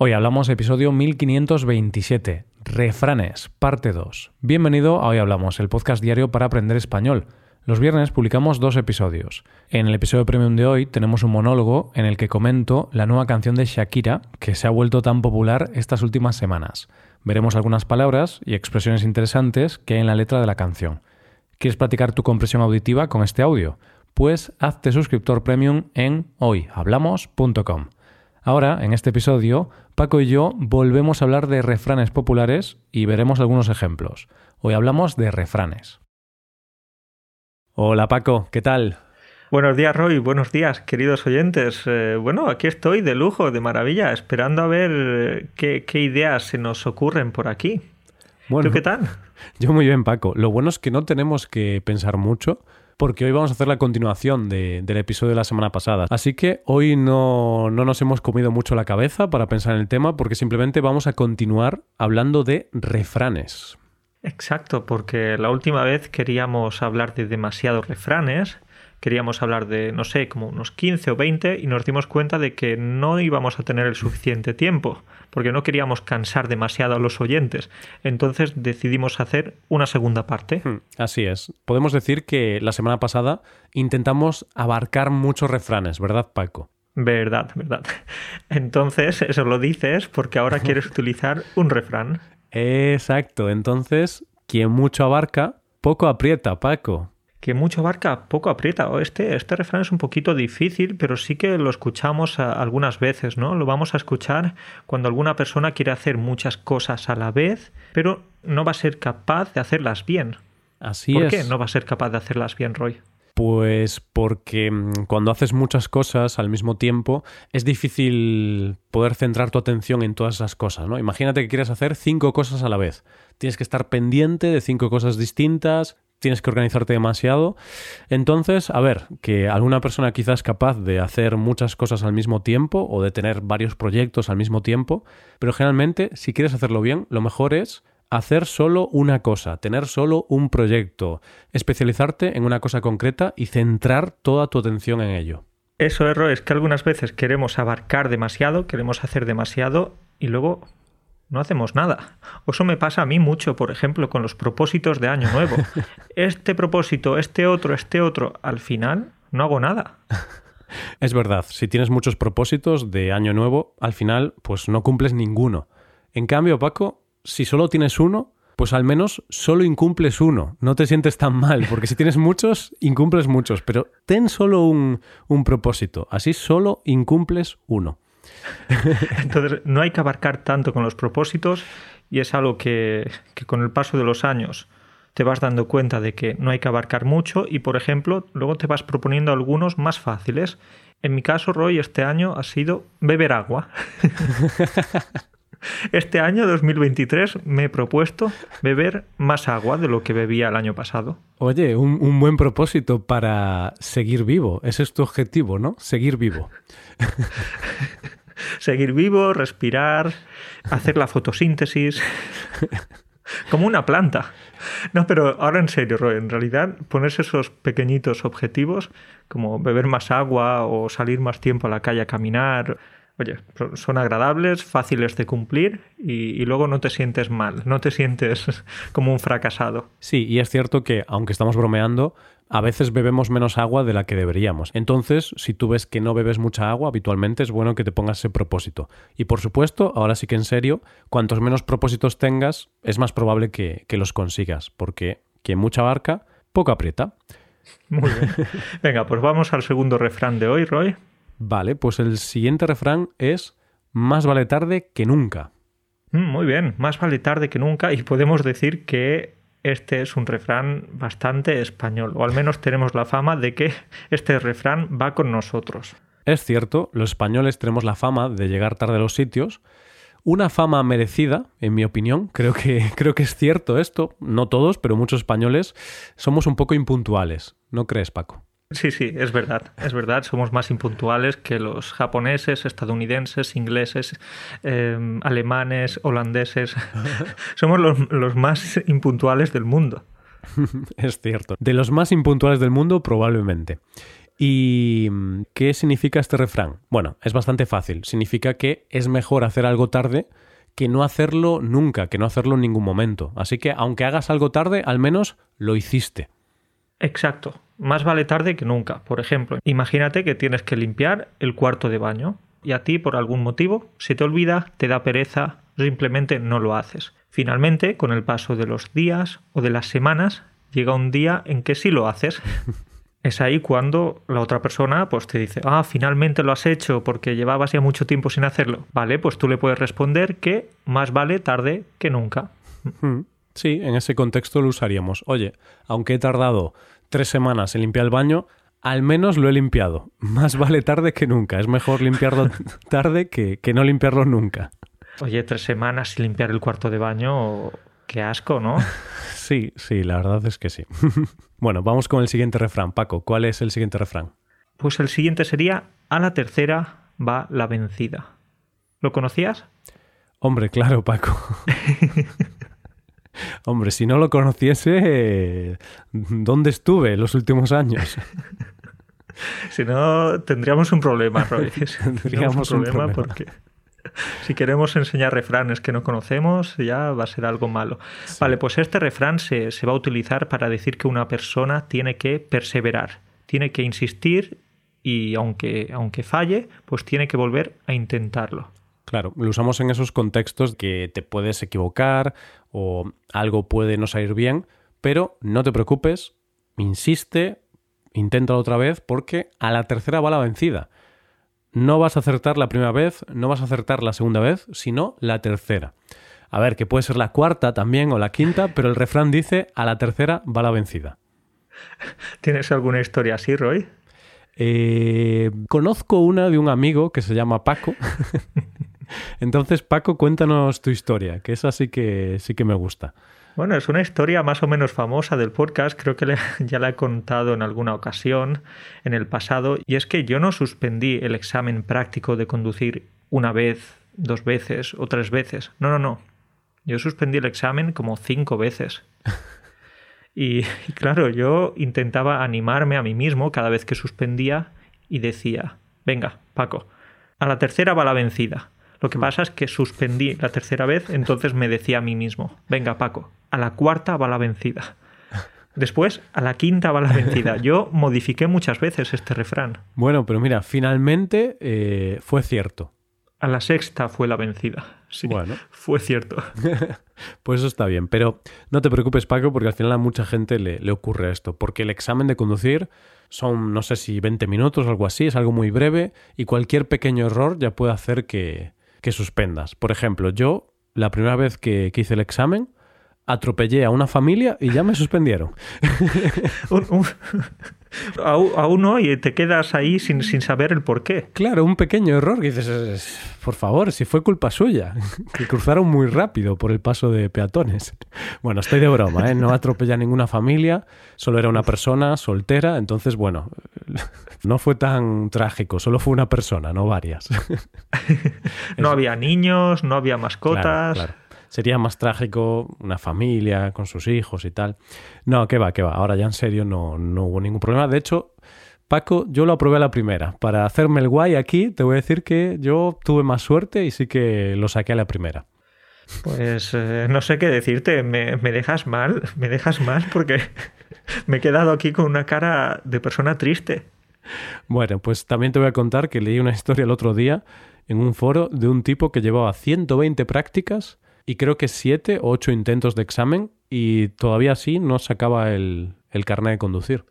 Hoy hablamos episodio 1527, Refranes, parte 2. Bienvenido a Hoy Hablamos, el podcast diario para aprender español. Los viernes publicamos dos episodios. En el episodio premium de hoy tenemos un monólogo en el que comento la nueva canción de Shakira que se ha vuelto tan popular estas últimas semanas. Veremos algunas palabras y expresiones interesantes que hay en la letra de la canción. ¿Quieres practicar tu compresión auditiva con este audio? Pues hazte suscriptor premium en hoyhablamos.com. Ahora, en este episodio, Paco y yo volvemos a hablar de refranes populares y veremos algunos ejemplos. Hoy hablamos de refranes. Hola Paco, ¿qué tal? Buenos días Roy, buenos días queridos oyentes. Eh, bueno, aquí estoy de lujo, de maravilla, esperando a ver eh, qué, qué, ideas se nos ocurren por aquí. Bueno, ¿Tú qué tal? Yo muy bien Paco. Lo bueno es que no tenemos que pensar mucho porque hoy vamos a hacer la continuación del episodio de la semana pasada. Así que hoy no, no nos hemos comido mucho la cabeza para pensar en el tema, porque simplemente vamos a continuar hablando de refranes. Exacto, porque la última vez queríamos hablar de demasiados refranes queríamos hablar de, no sé, como unos 15 o 20 y nos dimos cuenta de que no íbamos a tener el suficiente tiempo, porque no queríamos cansar demasiado a los oyentes. Entonces decidimos hacer una segunda parte. Hmm, así es. Podemos decir que la semana pasada intentamos abarcar muchos refranes, ¿verdad, Paco? Verdad, verdad. Entonces, eso lo dices porque ahora quieres utilizar un refrán. Exacto. Entonces, quien mucho abarca, poco aprieta, Paco que mucho abarca, poco aprieta. Este, este refrán es un poquito difícil, pero sí que lo escuchamos algunas veces, ¿no? Lo vamos a escuchar cuando alguna persona quiere hacer muchas cosas a la vez, pero no va a ser capaz de hacerlas bien. Así es. ¿Por qué no va a ser capaz de hacerlas bien, Roy? Pues porque mm, cuando haces muchas cosas al mismo tiempo es difícil poder centrar tu atención en todas esas cosas, ¿no? Imagínate que quieres hacer cinco cosas a la vez. Tienes que estar pendiente de cinco cosas distintas, tienes que organizarte demasiado. Entonces, a ver, que alguna persona quizás capaz de hacer muchas cosas al mismo tiempo o de tener varios proyectos al mismo tiempo, pero generalmente, si quieres hacerlo bien, lo mejor es hacer solo una cosa, tener solo un proyecto, especializarte en una cosa concreta y centrar toda tu atención en ello. Eso, error es que algunas veces queremos abarcar demasiado, queremos hacer demasiado y luego no hacemos nada. Eso me pasa a mí mucho, por ejemplo, con los propósitos de Año Nuevo. Este propósito, este otro, este otro, al final no hago nada. Es verdad, si tienes muchos propósitos de Año Nuevo, al final pues no cumples ninguno. En cambio, Paco, si solo tienes uno, pues al menos solo incumples uno. No te sientes tan mal, porque si tienes muchos, incumples muchos, pero ten solo un, un propósito, así solo incumples uno. Entonces, no hay que abarcar tanto con los propósitos y es algo que, que, con el paso de los años te vas dando cuenta de que no hay que abarcar mucho y, por ejemplo, luego te vas proponiendo algunos más fáciles. En mi caso, Roy, este año ha sido beber agua. Este año 2023 me he propuesto beber más agua de lo que bebía el año pasado. Oye, un, un, buen propósito para seguir vivo. Ese es tu objetivo, ¿no? Seguir vivo. seguir vivo, respirar, hacer la fotosíntesis. Como una planta. No, pero ahora en serio, Roy, en realidad ponerse esos pequeñitos objetivos, como beber más agua o salir más tiempo a la calle a caminar, oye, son agradables, fáciles de cumplir y, y, luego no te sientes mal, no te sientes como un fracasado. Sí, y es cierto que, aunque estamos bromeando, a veces bebemos menos agua de la que deberíamos. Entonces, si tú ves que no bebes mucha agua, habitualmente es bueno que te pongas ese propósito. Y por supuesto, ahora sí que en serio, cuantos menos propósitos tengas, es más probable que, que los consigas, porque quien mucha barca, poco aprieta. Muy bien. Venga, pues vamos al segundo refrán de hoy, Roy. Vale, pues el siguiente refrán es más vale tarde que nunca. Mm, muy bien, más vale tarde que nunca y podemos decir que este es un refrán bastante español, o al menos tenemos la fama de que este refrán va con nosotros. Es cierto, los españoles tenemos la fama de llegar tarde a los sitios, una fama merecida, en mi opinión. Creo que, creo que es cierto esto. No todos, pero muchos españoles somos un poco impuntuales. ¿No crees, Paco? Sí, sí, es verdad, es verdad. Somos más impuntuales que los japoneses, estadounidenses, ingleses, eh, alemanes, holandeses. Somos los, los más impuntuales del mundo. es cierto. De los más impuntuales del mundo, probablemente. ¿Y qué significa este refrán? Bueno, es bastante fácil. Significa que es mejor hacer algo tarde que no hacerlo nunca, que no hacerlo en ningún momento. Así que aunque hagas algo tarde, al menos lo hiciste. Exacto. Más vale tarde que nunca. Por ejemplo, imagínate que tienes que limpiar el cuarto de baño y a ti por algún motivo se te olvida, te da pereza, simplemente no lo haces. Finalmente, con el paso de los días o de las semanas, llega un día en que sí lo haces. es ahí cuando la otra persona pues te dice, ah, finalmente lo has hecho porque llevabas ya mucho tiempo sin hacerlo. Vale, pues tú le puedes responder que más vale tarde que nunca. Hmm. Sí, en ese contexto lo usaríamos. Oye, aunque he tardado tres semanas en limpiar el baño, al menos lo he limpiado. Más vale tarde que nunca. Es mejor limpiarlo tarde que, que no limpiarlo nunca. Oye, tres semanas sin limpiar el cuarto de baño, qué asco, ¿no? Sí, sí, la verdad es que sí. bueno, vamos con el siguiente refrán. Paco, ¿cuál es el siguiente refrán? Pues el siguiente sería, a la tercera va la vencida. ¿Lo conocías? Hombre, claro, Paco. Hombre, si no lo conociese, ¿dónde estuve los últimos años? si no, tendríamos un problema, Roy. tendríamos un problema, porque si queremos enseñar refranes que no conocemos, ya va a ser algo malo. Vale, pues este refrán se, va a utilizar para decir que una persona tiene que perseverar, tiene que insistir y aunque, aunque falle, pues tiene que volver a intentarlo. Claro, lo usamos en esos contextos que te puedes equivocar o algo puede no salir bien, pero no te preocupes, insiste, inténtalo otra vez porque a la tercera va la vencida no vas a acertar la primera vez, no vas a acertar la segunda vez, sino la tercera. A ver, que puede ser la cuarta también o la quinta, pero el refrán dice a la tercera va la vencida. ¿Tienes alguna historia así, Roy? Eh, conozco una de un amigo que se llama Paco. Entonces, Paco, cuéntanos tu historia, que esa sí que sí que me gusta. Bueno, es una historia más o menos famosa del podcast, creo que ya la he contado en alguna ocasión en el pasado, y es que yo no suspendí el examen práctico de conducir una vez, dos veces o tres veces. No, no, no. Yo suspendí el examen como cinco veces. Y, y claro, yo intentaba animarme a mí mismo cada vez que suspendía y decía, venga, Paco, a la tercera va la vencida. Lo que pasa es que suspendí la tercera vez, entonces me decía a mí mismo, venga Paco, a la cuarta va la vencida. Después, a la quinta va la vencida. Yo modifiqué muchas veces este refrán. Bueno, pero mira, finalmente eh, fue cierto. A la sexta fue la vencida. Sí, bueno. fue cierto. pues eso está bien. Pero no te preocupes, Paco, porque al final a mucha gente le, le, ocurre esto. Porque el examen de conducir son, no sé si 20 minutos o algo así, es algo muy breve y cualquier pequeño error ya puede hacer que, que suspendas. Por ejemplo, yo, la primera vez que, hice el examen, atropellé a una familia y ya me suspendieron. a, uno y te quedas ahí sin, sin, saber el por qué. Claro, un pequeño error que dices, por favor, si fue culpa suya, que cruzaron muy rápido por el paso de peatones. Bueno, estoy de broma, ¿eh? no atropellé a ninguna familia, solo era una persona soltera, entonces, bueno, no fue tan trágico, solo fue una persona, no varias. no había niños, no había mascotas. Sería más trágico una familia con sus hijos y tal. No, que va, que va. Ahora ya en serio no, no hubo ningún problema. De hecho, Paco, yo lo aprobé a la primera. Para hacerme el guay aquí, te voy a decir que yo tuve más suerte y sí que lo saqué a la primera. Pues eh, no sé qué decirte, me, me, dejas mal, me dejas mal porque me he quedado aquí con una cara de persona triste. Bueno, pues también te voy a contar que leí una historia el otro día en un foro de un tipo que llevaba 120 prácticas y creo que 7 o 8 intentos de examen y todavía así no sacaba el, el carnet de conducir.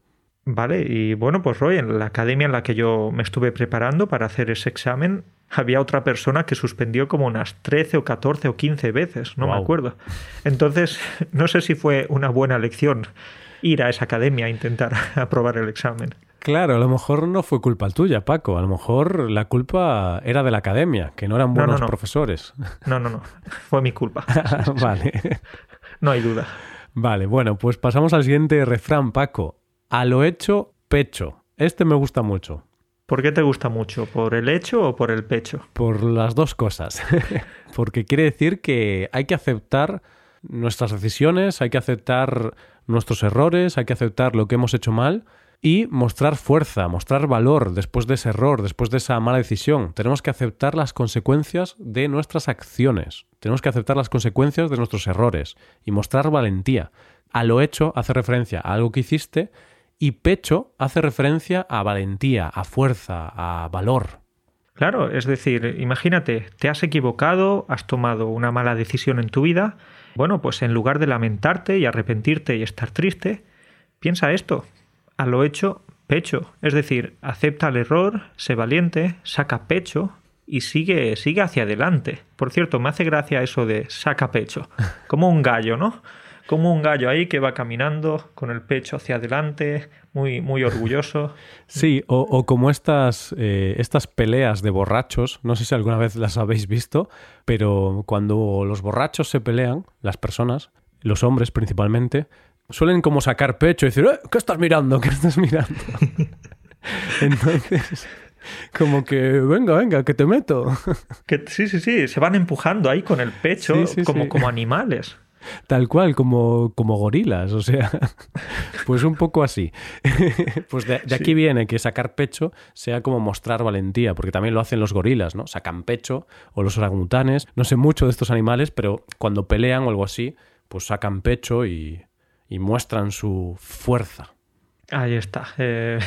Vale, y bueno, pues Roy, en la academia en la que yo me estuve preparando para hacer ese examen, había otra persona que suspendió como unas 13 o 14 o 15 veces, no me acuerdo. Entonces, no sé si fue una buena lección ir a esa academia a intentar aprobar el examen. Claro, a lo mejor no fue culpa tuya, Paco. A lo mejor la culpa era de la academia, que no eran buenos profesores. No, no, no. Fue mi culpa. vale. No hay duda. Vale, bueno, pues pasamos al siguiente refrán, Paco. A lo hecho, pecho. Este me gusta mucho. ¿Por qué te gusta mucho? ¿Por el hecho o por el pecho? Por las dos cosas. Porque quiere decir que hay que aceptar nuestras decisiones, hay que aceptar nuestros errores, hay que aceptar lo que hemos hecho mal y mostrar fuerza, mostrar valor después de ese error, después de esa mala decisión. Tenemos que aceptar las consecuencias de nuestras acciones, tenemos que aceptar las consecuencias de nuestros errores y mostrar valentía. A lo hecho hace referencia a algo que hiciste y pecho hace referencia a valentía, a fuerza, a valor. Claro, es decir, imagínate, te has equivocado, has tomado una mala decisión en tu vida, bueno, pues en lugar de lamentarte y arrepentirte y estar triste, piensa esto, a lo hecho, pecho, es decir, acepta el error, sé valiente, saca pecho y sigue, sigue hacia adelante. Por cierto, me hace gracia eso de saca pecho, como un gallo, ¿no? como un gallo ahí que va caminando con el pecho hacia adelante, muy, muy orgulloso. Sí, o, como estas, eh, estas peleas de borrachos, no sé si alguna vez las habéis visto, pero cuando los borrachos se pelean, las personas, los hombres principalmente, suelen como sacar pecho y decir, eh, ¿qué estás mirando? ¿Qué estás mirando? Entonces, como que, venga, venga, que te meto. Que, sí, sí, sí, se van empujando ahí con el pecho como, como animales. Tal cual, como, como gorilas, o sea, pues un poco así. pues de, aquí viene que sacar pecho sea como mostrar valentía, porque también lo hacen los gorilas, ¿no? Sacan pecho, o los orangutanes, no sé mucho de estos animales, pero cuando pelean o algo así, pues sacan pecho y, y muestran su fuerza. Ahí está. Eh,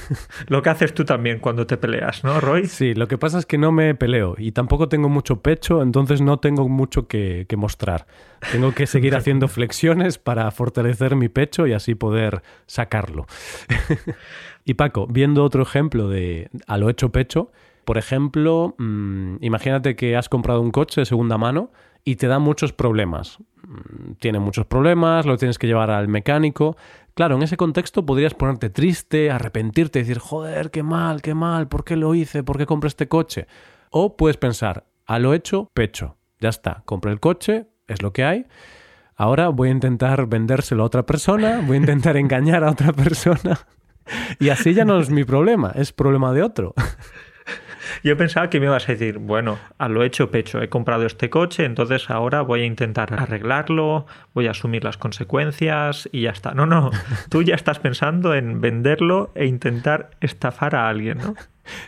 lo que haces tú también cuando te peleas, ¿no, Roy? Sí, lo que pasa es que no me peleo y tampoco tengo mucho pecho, entonces no tengo mucho que, mostrar. Tengo que seguir haciendo flexiones para fortalecer mi pecho y así poder sacarlo. y Paco, viendo otro ejemplo de a lo hecho pecho, por ejemplo, mm, imagínate que has comprado un coche de segunda mano y te da muchos problemas. Mm, tiene muchos problemas, lo tienes que llevar al mecánico. Claro, en ese contexto podrías ponerte triste, arrepentirte, decir, joder, qué mal, qué mal, ¿por qué lo hice? ¿Por qué compré este coche? O puedes pensar, a lo hecho, pecho. Ya está, compré el coche, es lo que hay. Ahora voy a intentar vendérselo a otra persona, voy a intentar engañar a otra persona. Y así ya no es mi problema, es problema de otro. Yo pensaba que me ibas a decir, bueno, a lo hecho pecho, he comprado este coche, entonces ahora voy a intentar arreglarlo, voy a asumir las consecuencias y ya está. No, no, tú ya estás pensando en venderlo e intentar estafar a alguien, ¿no?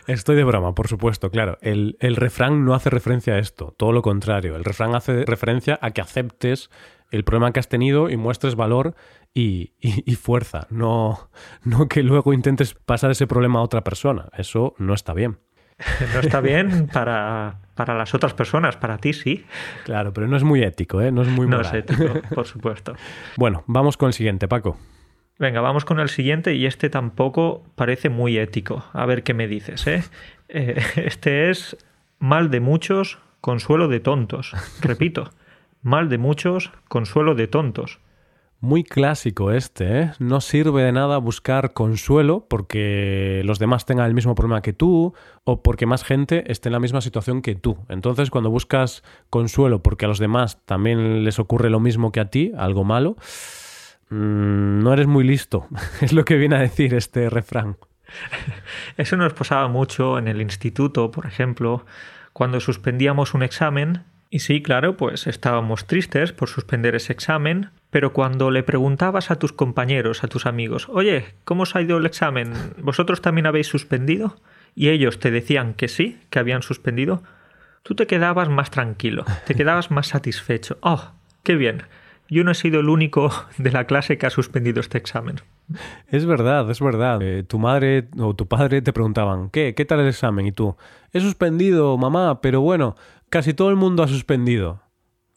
Estoy de broma, por supuesto, claro. El, el, refrán no hace referencia a esto, todo lo contrario. El refrán hace referencia a que aceptes el problema que has tenido y muestres valor y, y, fuerza, no, no que luego intentes pasar ese problema a otra persona. Eso no está bien. No está bien para, las otras personas, para ti sí. Claro, pero no es muy ético, ¿eh? No es muy moral. No es ético, por supuesto. bueno, vamos con el siguiente, Paco. Venga, vamos con el siguiente y este tampoco parece muy ético. A ver qué me dices, ¿eh? eh este es mal de muchos, consuelo de tontos. Repito, mal de muchos, consuelo de tontos. Muy clásico este, ¿eh? No sirve de nada buscar consuelo porque los demás tengan el mismo problema que tú o porque más gente esté en la misma situación que tú. Entonces, cuando buscas consuelo porque a los demás también les ocurre lo mismo que a ti, algo malo, mm, no eres muy listo. es lo que viene a decir este refrán. Eso nos pasaba mucho en el instituto, por ejemplo, cuando suspendíamos un examen y sí, claro, pues estábamos tristes por suspender ese examen, pero cuando le preguntabas a tus compañeros, a tus amigos, oye, ¿cómo os ha ido el examen? ¿Vosotros también habéis suspendido? Y ellos te decían que sí, que habían suspendido, tú te quedabas más tranquilo, te quedabas más satisfecho. ¡Oh, qué bien! Yo no he sido el único de la clase que ha suspendido este examen. Es verdad, es verdad. Eh, tu madre o tu padre te preguntaban, ¿qué? ¿Qué tal el examen? Y tú, he suspendido, mamá, pero bueno, casi todo el mundo ha suspendido.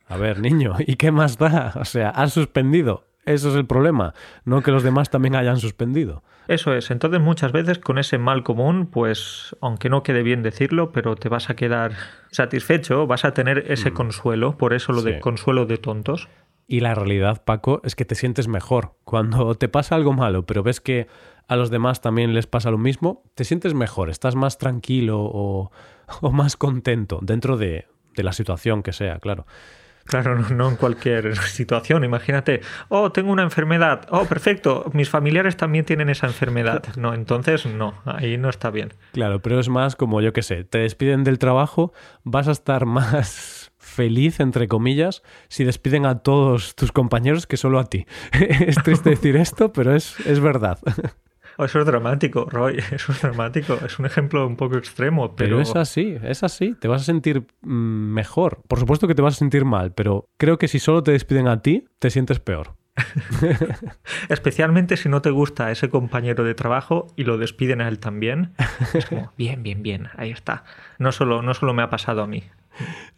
A ver, niño, ¿y qué más da? O sea, has suspendido. Eso es el problema, no que los demás también hayan suspendido. Eso es. Entonces muchas veces con ese mal común, pues aunque no quede bien decirlo, pero te vas a quedar satisfecho, vas a tener ese mm. consuelo, por eso lo de consuelo de tontos. Y la realidad, Paco, es que te sientes mejor. Cuando te pasa algo malo, pero ves que a los demás también les pasa lo mismo, te sientes mejor, estás más tranquilo o o más contento dentro de, la situación que sea, claro. Claro, no, en cualquier situación. Imagínate, oh, tengo una enfermedad. Oh, perfecto, mis familiares también tienen esa enfermedad. No, entonces no, ahí no está bien. Claro, pero es más como, yo qué sé, te despiden del trabajo, vas a estar más feliz, entre comillas, si despiden a todos tus compañeros que solo a ti. es triste decir esto, pero es, es verdad. Oh, eso es dramático, Roy, eso es dramático. Es un ejemplo un poco extremo, pero... Pero es así, es así. Te vas a sentir mm, mejor. Por supuesto que te vas a sentir mal, pero creo que si solo te despiden a ti, te sientes peor. Especialmente si no te gusta ese compañero de trabajo y lo despiden a él también. Es como, bien, bien, bien, ahí está. No solo, no solo me ha pasado a mí.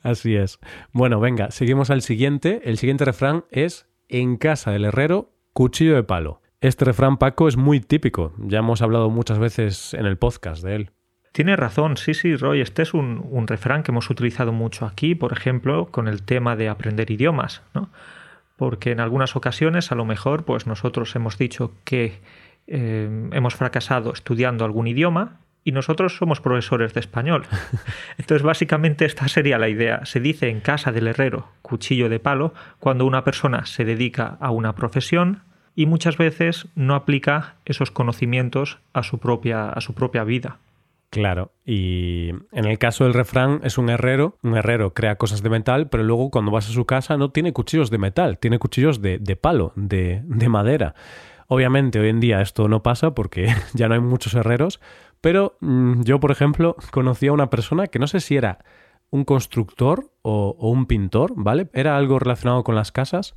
Así es. Bueno, venga, seguimos al siguiente. El siguiente refrán es en casa del herrero, cuchillo de palo. Este refrán, Paco, es muy típico. Ya hemos hablado muchas veces en el podcast de él. Tiene razón, sí, sí, Roy. Este es un, un, refrán que hemos utilizado mucho aquí, por ejemplo, con el tema de aprender idiomas, ¿no? Porque en algunas ocasiones, a lo mejor, pues nosotros hemos dicho que eh, hemos fracasado estudiando algún idioma y nosotros somos profesores de español. Entonces, básicamente esta sería la idea. Se dice en casa del herrero, cuchillo de palo, cuando una persona se dedica a una profesión y muchas veces no aplica esos conocimientos a su propia, a su propia vida. Claro, y en el caso del refrán es un herrero, un herrero crea cosas de metal, pero luego cuando vas a su casa no tiene cuchillos de metal, tiene cuchillos de, de palo, de, de madera. Obviamente hoy en día esto no pasa porque ya no hay muchos herreros, pero mmm, yo, por ejemplo, conocí a una persona que no sé si era un constructor o, o, un pintor, ¿vale? Era algo relacionado con las casas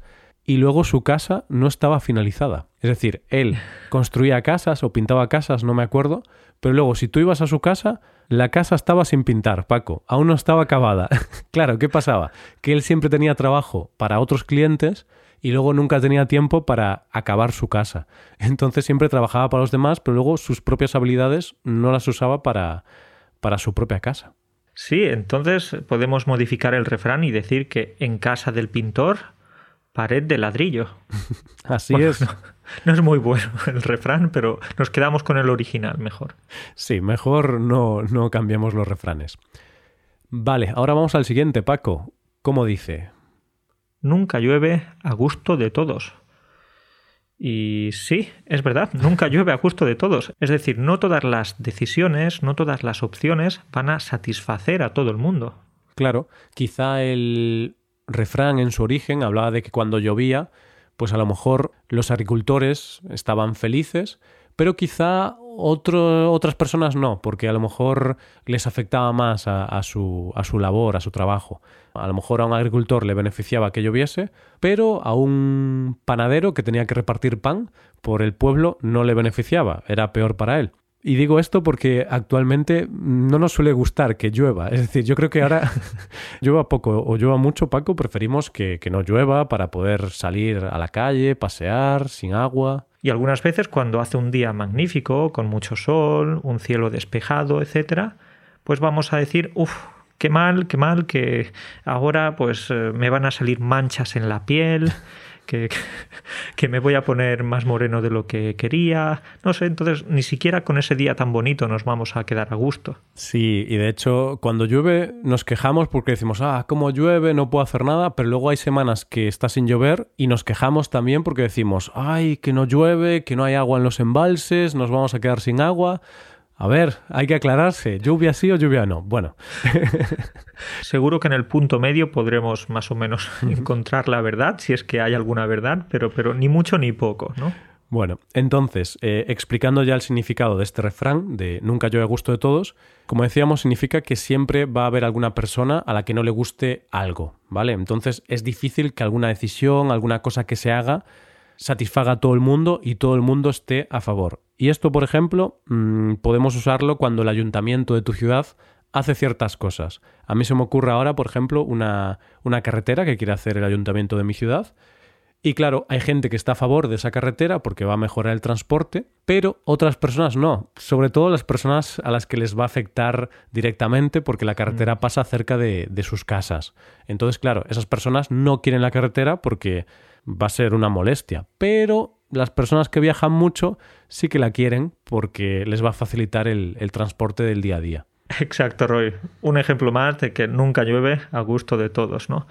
y luego su casa no estaba finalizada. Es decir, él construía casas o pintaba casas, no me acuerdo, pero luego si tú ibas a su casa, la casa estaba sin pintar, Paco, aún no estaba acabada. claro, ¿qué pasaba? Que él siempre tenía trabajo para otros clientes y luego nunca tenía tiempo para acabar su casa. Entonces siempre trabajaba para los demás, pero luego sus propias habilidades no las usaba para, para su propia casa. Sí, entonces podemos modificar el refrán y decir que en casa del pintor pared de ladrillo. Así bueno, es. No, no, es muy bueno el refrán, pero nos quedamos con el original mejor. Sí, mejor no, no cambiamos los refranes. Vale, ahora vamos al siguiente, Paco. ¿Cómo dice? Nunca llueve a gusto de todos. Y sí, es verdad, nunca llueve a gusto de todos. Es decir, no todas las decisiones, no todas las opciones van a satisfacer a todo el mundo. Claro, quizá el refrán en su origen hablaba de que cuando llovía, pues a lo mejor los agricultores estaban felices, pero quizá otro, otras personas no, porque a lo mejor les afectaba más a, a, su, a su labor, a su trabajo. A lo mejor a un agricultor le beneficiaba que lloviese, pero a un panadero que tenía que repartir pan por el pueblo no le beneficiaba, era peor para él. Y digo esto porque actualmente no nos suele gustar que llueva. Es decir, yo creo que ahora llueva poco o llueva mucho, Paco, preferimos que, que, no llueva para poder salir a la calle, pasear sin agua. Y algunas veces cuando hace un día magnífico, con mucho sol, un cielo despejado, etcétera, pues vamos a decir, uff, qué mal, qué mal, que ahora pues me van a salir manchas en la piel que, me voy a poner más moreno de lo que quería. No sé, entonces ni siquiera con ese día tan bonito nos vamos a quedar a gusto. Sí, y de hecho cuando llueve nos quejamos porque decimos, ah, como llueve, no puedo hacer nada, pero luego hay semanas que está sin llover y nos quejamos también porque decimos, ay, que no llueve, que no hay agua en los embalses, nos vamos a quedar sin agua. A ver, hay que aclararse, lluvia sí o lluvia no. Bueno. Seguro que en el punto medio podremos más o menos encontrar la verdad, si es que hay alguna verdad, pero, pero ni mucho ni poco, ¿no? Bueno, entonces, eh, explicando ya el significado de este refrán, de nunca llueve a gusto de todos, como decíamos, significa que siempre va a haber alguna persona a la que no le guste algo, ¿vale? Entonces es difícil que alguna decisión, alguna cosa que se haga, satisfaga a todo el mundo y todo el mundo esté a favor. Y esto, por ejemplo, mmm, podemos usarlo cuando el ayuntamiento de tu ciudad hace ciertas cosas. A mí se me ocurre ahora, por ejemplo, una, una carretera que quiere hacer el ayuntamiento de mi ciudad. Y claro, hay gente que está a favor de esa carretera porque va a mejorar el transporte, pero otras personas no. Sobre todo las personas a las que les va a afectar directamente porque la carretera pasa cerca de, de sus casas. Entonces, claro, esas personas no quieren la carretera porque va a ser una molestia. Pero las personas que viajan mucho sí que la quieren porque les va a facilitar el, el transporte del día a día. Exacto, Roy. Un ejemplo más de que nunca llueve a gusto de todos, ¿no?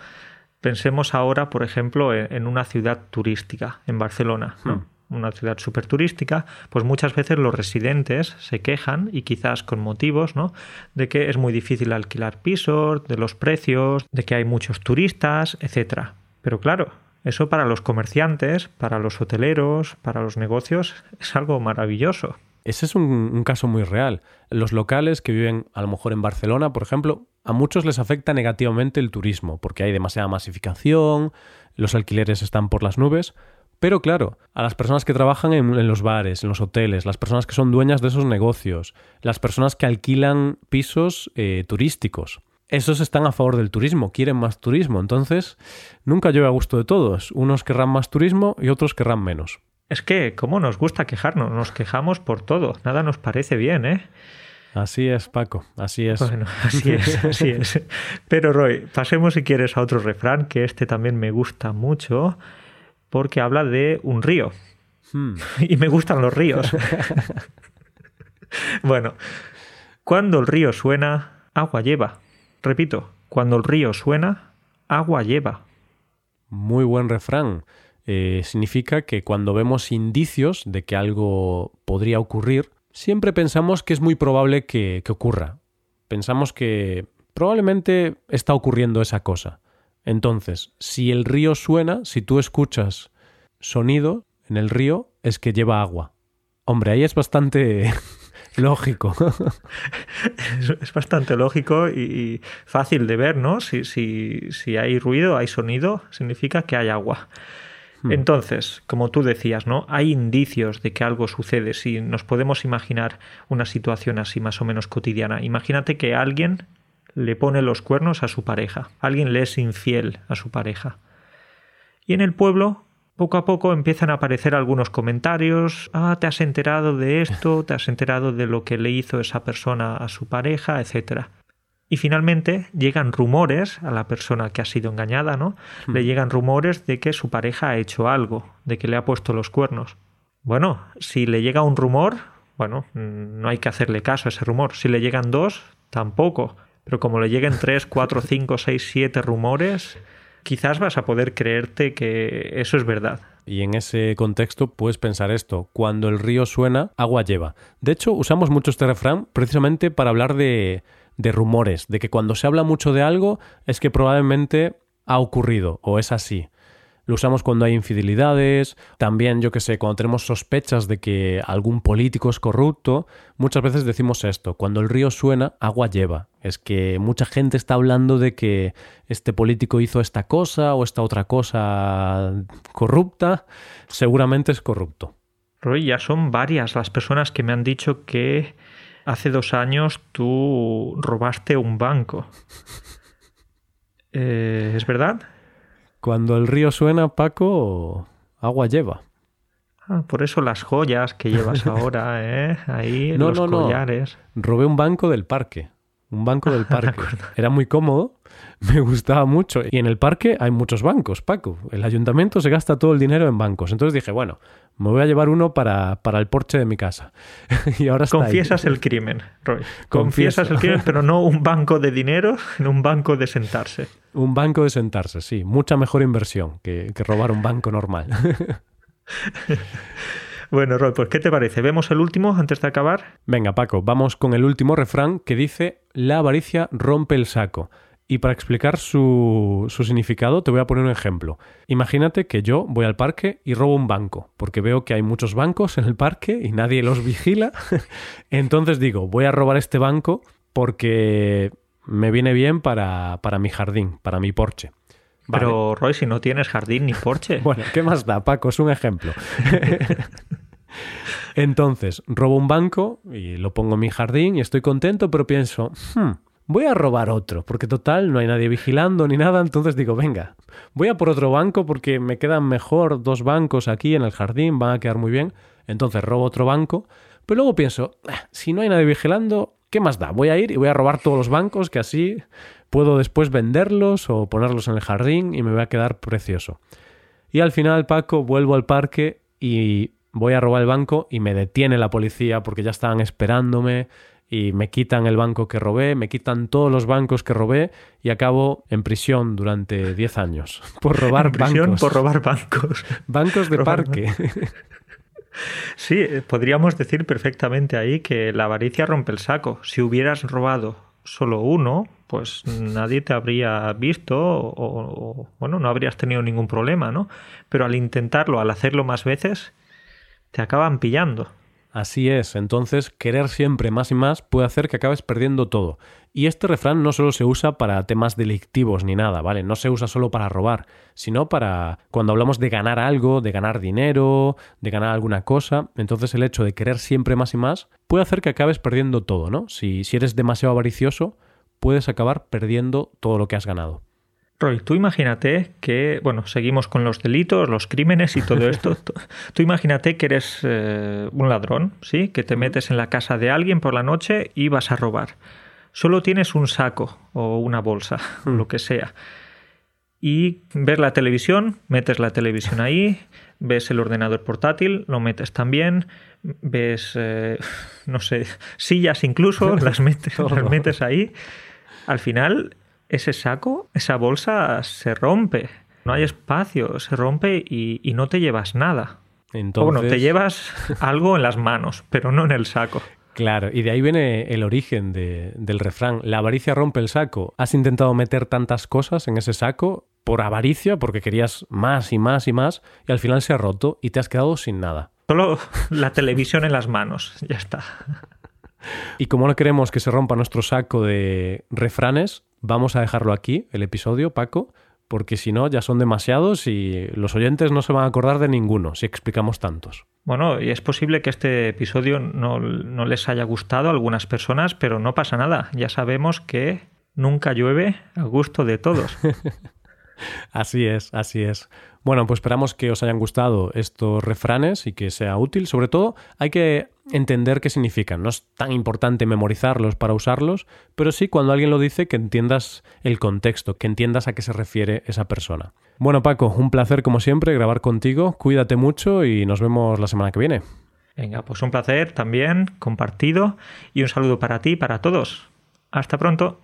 Pensemos ahora, por ejemplo, en una ciudad turística, en Barcelona, ¿no? Hmm una ciudad súper turística, pues muchas veces los residentes se quejan, y quizás con motivos, ¿no? de que es muy difícil alquilar pisos, de los precios, de que hay muchos turistas, etc. Pero claro, Eso para los comerciantes, para los hoteleros, para los negocios, es algo maravilloso. Ese es un, caso muy real. Los locales que viven a lo mejor en Barcelona, por ejemplo, a muchos les afecta negativamente el turismo, porque hay demasiada masificación, los alquileres están por las nubes, pero claro, a las personas que trabajan en, los bares, en los hoteles, las personas que son dueñas de esos negocios, las personas que alquilan pisos eh, turísticos, esos están a favor del turismo, quieren más turismo. Entonces, nunca llueve a gusto de todos. Unos querrán más turismo y otros querrán menos. Es que, ¿cómo nos gusta quejarnos? Nos quejamos por todo. Nada nos parece bien, ¿eh? Así es, Paco, así es. Bueno, así es, así es. Pero Roy, pasemos si quieres a otro refrán, que este también me gusta mucho porque habla de un río. Hmm. Y me gustan los ríos. bueno, cuando el río suena, agua lleva. Repito, cuando el río suena, agua lleva. Muy buen refrán. Eh, significa que cuando vemos indicios de que algo podría ocurrir, siempre pensamos que es muy probable que ocurra. Pensamos que probablemente está ocurriendo esa cosa. Entonces, si el río suena, si tú escuchas sonido en el río, es que lleva agua. Hombre, ahí es bastante lógico. es bastante lógico y fácil de ver, ¿no? Si, si hay ruido, hay sonido, significa que hay agua. Hmm. Entonces, como tú decías, ¿no? Hay indicios de que algo sucede. Si nos podemos imaginar una situación así más o menos cotidiana. Imagínate que alguien le pone los cuernos a su pareja, alguien le es infiel a su pareja. Y en el pueblo, poco a poco empiezan a aparecer algunos comentarios, ah, te has enterado de esto, te has enterado de lo que le hizo esa persona a su pareja, etc. Y finalmente llegan rumores a la persona que ha sido engañada, ¿no? Hmm. Le llegan rumores de que su pareja ha hecho algo, de que le ha puesto los cuernos. Bueno, si le llega un rumor, bueno, no hay que hacerle caso a ese rumor. Si le llegan dos, tampoco. Pero como le lleguen 3, 4, 5, 6, 7 rumores, quizás vas a poder creerte que eso es verdad. Y en ese contexto puedes pensar esto, cuando el río suena, agua lleva. De hecho, usamos mucho este refrán precisamente para hablar de, de rumores, de que cuando se habla mucho de algo es que probablemente ha ocurrido o es así. Lo usamos cuando hay infidelidades, también yo que sé, cuando tenemos sospechas de que algún político es corrupto, muchas veces decimos esto, cuando el río suena, agua lleva. Es que mucha gente está hablando de que este político hizo esta cosa o esta otra cosa corrupta, seguramente es corrupto. Roy, ya son varias las personas que me han dicho que hace dos años tú robaste un banco. Eh, ¿Es verdad? Cuando el río suena, Paco, agua lleva. Ah, por eso las joyas que llevas ahora, ¿eh? Ahí, no, los no, collares. No. Robé un banco del parque. Un banco del parque. Era muy cómodo, me gustaba mucho. Y en el parque hay muchos bancos, Paco. El ayuntamiento se gasta todo el dinero en bancos. Entonces dije, bueno, me voy a llevar uno para, para el porche de mi casa. y ahora está Confiesas el crimen, Roy. Confiesas el crimen, pero no un banco de dinero, sino un banco de sentarse. Un banco de sentarse, sí. Mucha mejor inversión que, que robar un banco normal. bueno, Roy, pues ¿qué te parece? ¿Vemos el último antes de acabar? Venga, Paco, vamos con el último refrán que dice: La avaricia rompe el saco. Y para explicar su, su, significado te voy a poner un ejemplo. Imagínate que yo voy al parque y robo un banco, porque veo que hay muchos bancos en el parque y nadie los vigila. Entonces digo, voy a robar este banco porque me viene bien para, para mi jardín, para mi porche. Pero Roy, si no tienes jardín ni porche. bueno, ¿qué más da, Paco? Es un ejemplo. Entonces, robo un banco y lo pongo en mi jardín y estoy contento, pero pienso, hmm, voy a robar otro, porque total no hay nadie vigilando ni nada, entonces digo, venga, voy a por otro banco porque me quedan mejor dos bancos aquí en el jardín, van a quedar muy bien, entonces robo otro banco, pero luego pienso, ah, si no hay nadie vigilando, ¿qué más da? Voy a ir y voy a robar todos los bancos que así puedo después venderlos o ponerlos en el jardín y me voy a quedar precioso. Y al final, Paco, vuelvo al parque y voy a robar el banco y me detiene la policía porque ya estaban esperándome y me quitan el banco que robé, me quitan todos los bancos que robé y acabo en prisión durante 10 años por robar en prisión bancos. por robar bancos. Bancos de parque. Sí, podríamos decir perfectamente ahí que la avaricia rompe el saco. Si hubieras robado solo uno, pues nadie te habría visto o, bueno, no habrías tenido ningún problema, ¿no? Pero al intentarlo, al hacerlo más veces, te acaban pillando. Así es, entonces querer siempre más y más puede hacer que acabes perdiendo todo. Y este refrán no solo se usa para temas delictivos ni nada, ¿vale? No se usa solo para robar, sino para cuando hablamos de ganar algo, de ganar dinero, de ganar alguna cosa. Entonces el hecho de querer siempre más y más puede hacer que acabes perdiendo todo, ¿no? Si, si eres demasiado avaricioso, puedes acabar perdiendo todo lo que has ganado. Roy, tú imagínate que, bueno, seguimos con los delitos, los crímenes y todo esto. tú imagínate que eres eh, un ladrón, ¿sí? Que te metes en la casa de alguien por la noche y vas a robar. Solo tienes un saco o una bolsa, o lo que sea. Y ves la televisión, metes la televisión ahí, ves el ordenador portátil, lo metes también, ves, eh, no sé, sillas incluso, las metes, las metes ahí. Al final ese saco, esa bolsa se rompe. No hay espacio, se rompe y, no te llevas nada. Entonces... bueno, te llevas algo en las manos, pero no en el saco. Claro, y de ahí viene el origen del refrán. La avaricia rompe el saco. Has intentado meter tantas cosas en ese saco por avaricia, porque querías más y más y más, y al final se ha roto y te has quedado sin nada. Solo la televisión en las manos, ya está. Y como no queremos que se rompa nuestro saco de refranes, vamos a dejarlo aquí, el episodio, Paco, porque si no ya son demasiados y los oyentes no se van a acordar de ninguno si explicamos tantos. Bueno, y es posible que este episodio no, no les haya gustado a algunas personas, pero no pasa nada. Ya sabemos que nunca llueve a gusto de todos. así es, así es. Bueno, pues esperamos que os hayan gustado estos refranes y que sea útil. Sobre todo, hay que entender qué significan. No es tan importante memorizarlos para usarlos, pero sí cuando alguien lo dice que entiendas el contexto, que entiendas a qué se refiere esa persona. Bueno, Paco, un placer como siempre grabar contigo. Cuídate mucho y nos vemos la semana que viene. Venga, pues un placer también, compartido y un saludo para ti y para todos. Hasta pronto.